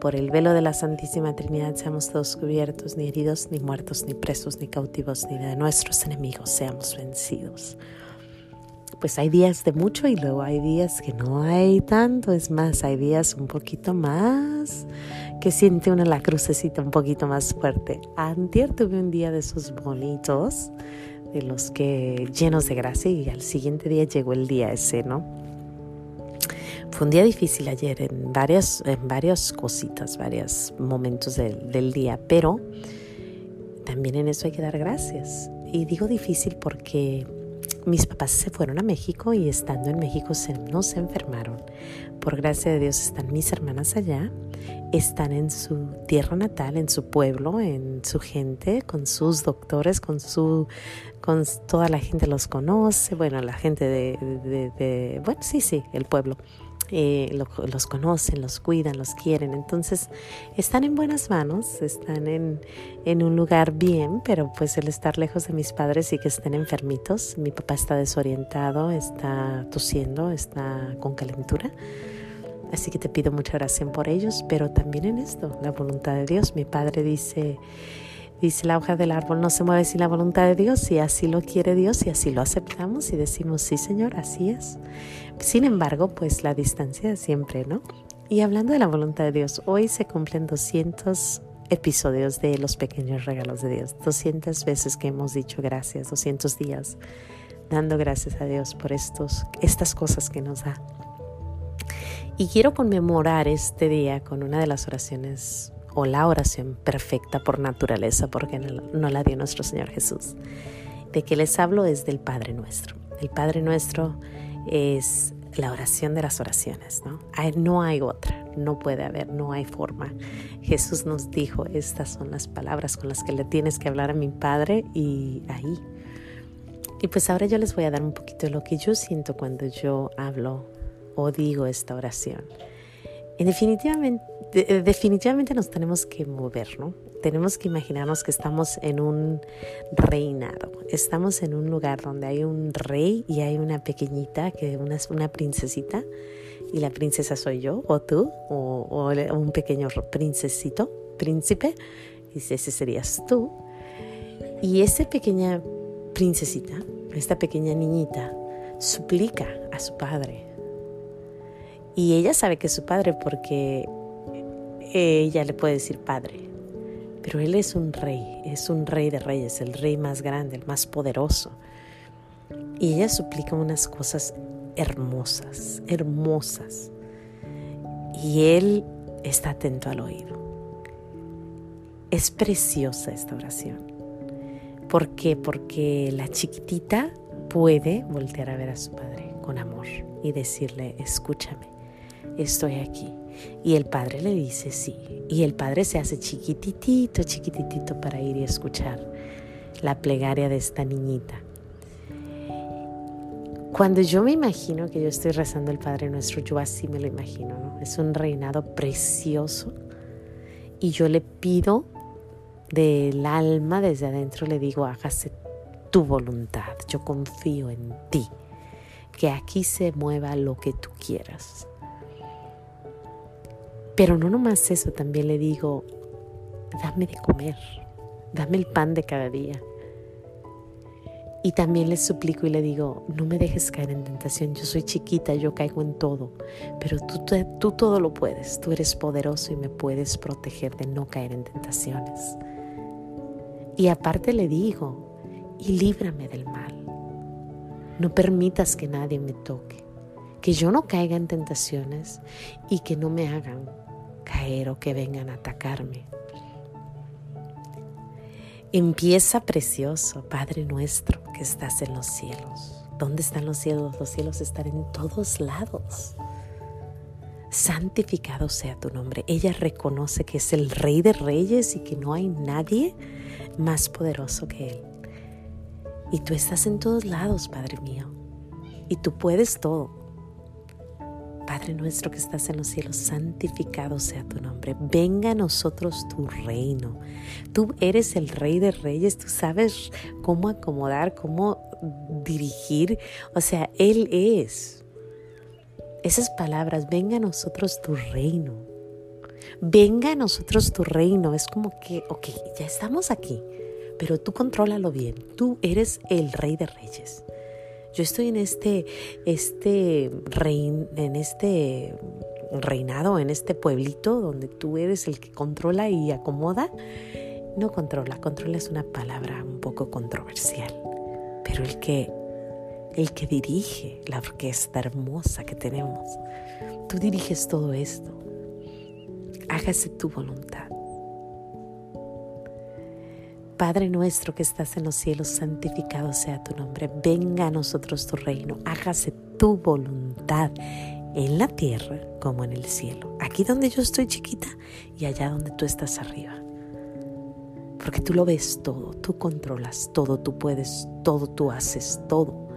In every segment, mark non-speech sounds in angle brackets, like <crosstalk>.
Por el velo de la Santísima Trinidad seamos todos cubiertos, ni heridos, ni muertos, ni presos, ni cautivos, ni de nuestros enemigos seamos vencidos. Pues hay días de mucho y luego hay días que no hay tanto, es más, hay días un poquito más que siente uno la crucecita un poquito más fuerte. Antier tuve un día de esos bonitos, de los que llenos de gracia y al siguiente día llegó el día ese, ¿no? Fue un día difícil ayer en varias, en varias cositas, varios momentos del, del día, pero también en eso hay que dar gracias. Y digo difícil porque mis papás se fueron a México y estando en México se, no se enfermaron. Por gracia de Dios están mis hermanas allá, están en su tierra natal, en su pueblo, en su gente, con sus doctores, con su con toda la gente los conoce, bueno, la gente de, de, de bueno, sí, sí, el pueblo. Eh, los conocen, los cuidan, los quieren. Entonces están en buenas manos, están en, en, un lugar bien, pero pues el estar lejos de mis padres y que estén enfermitos. Mi papá está desorientado, está tosiendo, está con calentura. Así que te pido mucha oración por ellos, pero también en esto, la voluntad de Dios. Mi padre dice, dice la hoja del árbol no se mueve sin la voluntad de Dios, y así lo quiere Dios y así lo aceptamos y decimos, sí Señor, así es. Sin embargo, pues la distancia siempre, ¿no? Y hablando de la voluntad de Dios, hoy se cumplen 200 episodios de los pequeños regalos de Dios, 200 veces que hemos dicho gracias, 200 días dando gracias a Dios por estos, estas cosas que nos da. Y quiero conmemorar este día con una de las oraciones o la oración perfecta por naturaleza, porque no la dio nuestro Señor Jesús. De que les hablo es del Padre nuestro. El Padre nuestro es la oración de las oraciones, ¿no? No hay otra, no puede haber, no hay forma. Jesús nos dijo, estas son las palabras con las que le tienes que hablar a mi Padre y ahí. Y pues ahora yo les voy a dar un poquito de lo que yo siento cuando yo hablo o digo esta oración. Y definitivamente, nos tenemos que mover, ¿no? tenemos que imaginarnos que estamos en un reinado, estamos en un lugar donde hay un rey y hay una pequeñita, que una, una princesita, y la princesa soy yo, o tú, o, un pequeño princesito, príncipe, y ese serías tú. Y esa pequeña princesita, esta pequeña niñita, suplica a su padre. Y ella sabe que es su padre porque ella le puede decir padre. Pero Él es un rey, es un rey de reyes, el rey más grande, el más poderoso. Y ella suplica unas cosas hermosas, hermosas. Y Él está atento al oído. Es preciosa esta oración. ¿Por qué? Porque la chiquitita puede voltear a ver a su padre con amor y decirle, escúchame, estoy aquí. Y el padre le dice sí. Y el padre se hace chiquititito, chiquititito para ir y escuchar la plegaria de esta niñita. Cuando yo me imagino que yo estoy rezando el Padre Nuestro, yo así me lo imagino, ¿no? Es un reinado precioso y yo le pido del alma desde adentro, le digo, hágase tu voluntad, yo confío en ti, que aquí se mueva lo que tú quieras. Pero no nomás eso, también le digo, dame de comer, dame el pan de cada día. Y también le suplico y le digo, no me dejes caer en tentación, yo soy chiquita, yo caigo en todo, pero tú, tú, todo lo puedes, tú eres poderoso y me puedes proteger de no caer en tentaciones. Y aparte le digo, y líbrame del mal, no permitas que nadie me toque, que yo no caiga en tentaciones y que no me hagan caer o que vengan a atacarme. Empieza precioso, Padre nuestro que estás en los cielos. ¿Dónde están los cielos? Los cielos están en todos lados. Santificado sea tu nombre. Ella reconoce que es el Rey de Reyes y que no hay nadie más poderoso que Él. Y tú estás en todos lados, Padre mío. Y tú puedes todo. Padre nuestro que estás en los cielos, santificado sea tu nombre. Venga a nosotros tu reino. Tú eres el rey de reyes, tú sabes cómo acomodar, cómo dirigir. O sea, Él es. Esas palabras, venga a nosotros tu reino. Venga a nosotros tu reino. Es como que, ok, ya estamos aquí, pero tú contrólalo bien. Tú eres el rey de reyes. Yo estoy en este, este en este reinado, en este pueblito donde tú eres el que controla y acomoda. No controla, controla es una palabra un poco controversial, pero el que, el que dirige la orquesta hermosa que tenemos, tú diriges todo esto. Hágase tu voluntad. Padre nuestro que estás en los cielos, santificado sea tu nombre. Venga a nosotros tu reino. Hágase tu voluntad en la tierra como en el cielo. Aquí donde yo estoy chiquita y allá donde tú estás arriba. Porque tú lo ves todo, tú controlas todo, tú puedes todo, tú haces todo.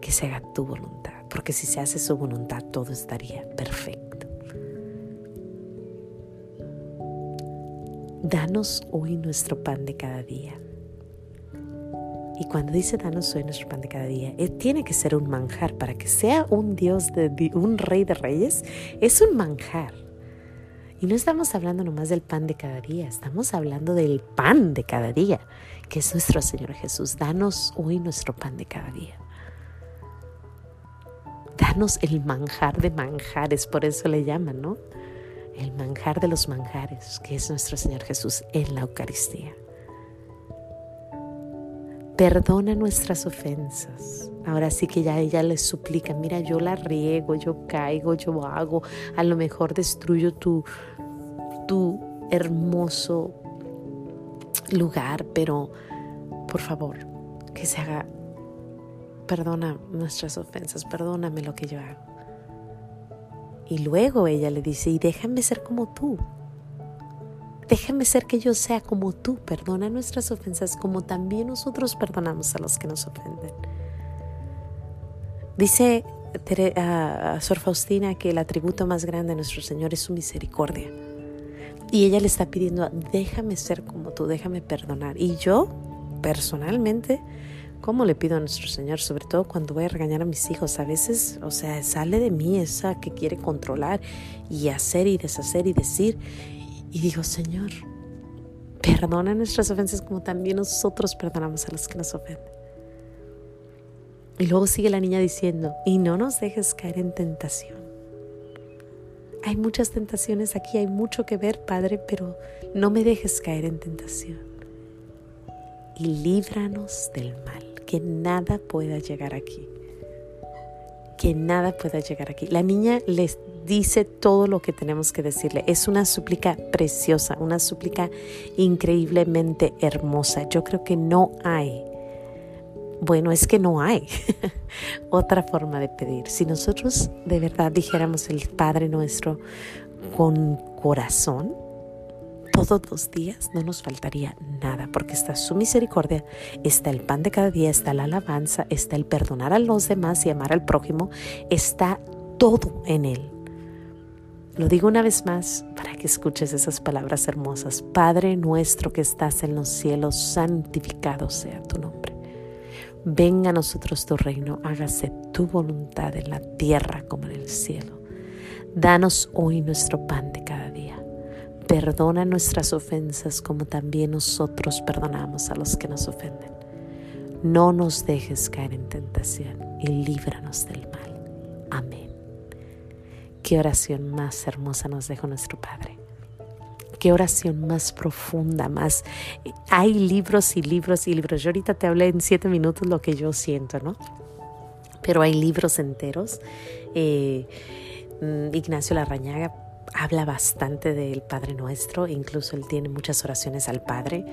Que se haga tu voluntad. Porque si se hace su voluntad, todo estaría perfecto. Danos hoy nuestro pan de cada día. Y cuando dice danos hoy nuestro pan de cada día, eh, tiene que ser un manjar. Para que sea un Dios, de, un rey de reyes, es un manjar. Y no estamos hablando nomás del pan de cada día, estamos hablando del pan de cada día, que es nuestro Señor Jesús. Danos hoy nuestro pan de cada día. Danos el manjar de manjares, por eso le llaman, ¿no? El manjar de los manjares, que es nuestro Señor Jesús en la Eucaristía. Perdona nuestras ofensas. Ahora sí que ya ella le suplica, mira, yo la riego, yo caigo, yo hago, a lo mejor destruyo tu, tu hermoso lugar, pero por favor, que se haga, perdona nuestras ofensas, perdóname lo que yo hago. Y luego ella le dice, y déjame ser como tú. Déjame ser que yo sea como tú. Perdona nuestras ofensas como también nosotros perdonamos a los que nos ofenden. Dice a Sor Faustina que el atributo más grande de nuestro Señor es su misericordia. Y ella le está pidiendo, déjame ser como tú, déjame perdonar. Y yo, personalmente, ¿Cómo le pido a nuestro Señor? Sobre todo cuando voy a regañar a mis hijos. A veces, o sea, sale de mí esa que quiere controlar y hacer y deshacer y decir. Y digo, Señor, perdona nuestras ofensas como también nosotros perdonamos a los que nos ofenden. Y luego sigue la niña diciendo, y no nos dejes caer en tentación. Hay muchas tentaciones aquí, hay mucho que ver, Padre, pero no me dejes caer en tentación. Y líbranos del mal que nada pueda llegar aquí. Que nada pueda llegar aquí. La niña les dice todo lo que tenemos que decirle. Es una súplica preciosa, una súplica increíblemente hermosa. Yo creo que no hay, bueno, es que no hay <laughs> otra forma de pedir. Si nosotros de verdad dijéramos el Padre nuestro con corazón, todos los días no nos faltaría nada, porque está su misericordia, está el pan de cada día, está la alabanza, está el perdonar a los demás y amar al prójimo, está todo en Él. Lo digo una vez más para que escuches esas palabras hermosas. Padre nuestro que estás en los cielos, santificado sea tu nombre. Venga a nosotros tu reino, hágase tu voluntad en la tierra como en el cielo. Danos hoy nuestro pan de cada día Perdona nuestras ofensas como también nosotros perdonamos a los que nos ofenden. No nos dejes caer en tentación y líbranos del mal. Amén. Qué oración más hermosa nos dejó nuestro Padre. Qué oración más profunda, más... Hay libros y libros y libros. Yo ahorita te hablé en siete minutos lo que yo siento, ¿no? Pero hay libros enteros. Eh, mm, Ignacio Larrañaga habla bastante del Padre Nuestro, incluso él tiene muchas oraciones al Padre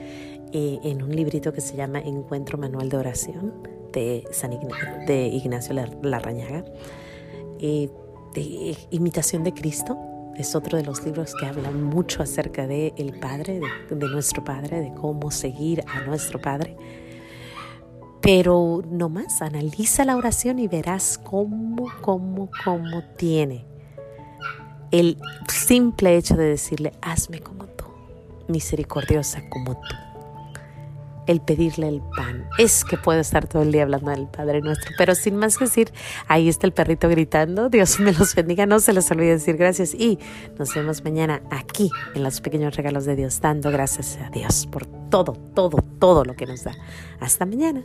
eh, en un librito que se llama Encuentro Manual de Oración de, San de Ignacio Larrañaga. Eh, de Imitación de Cristo es otro de los libros que habla mucho acerca de el Padre, de, nuestro Padre, de cómo seguir a nuestro Padre. Pero no más, analiza la oración y verás cómo, cómo, cómo tiene el simple hecho de decirle, hazme como tú, misericordiosa como tú el pedirle el pan. Es que puedo estar todo el día hablando del Padre Nuestro, pero sin más que decir, ahí está el perrito gritando, Dios me los bendiga, no se les olvide decir gracias y nos vemos mañana aquí en los pequeños regalos de Dios, dando gracias a Dios por todo, todo, todo lo que nos da. Hasta mañana.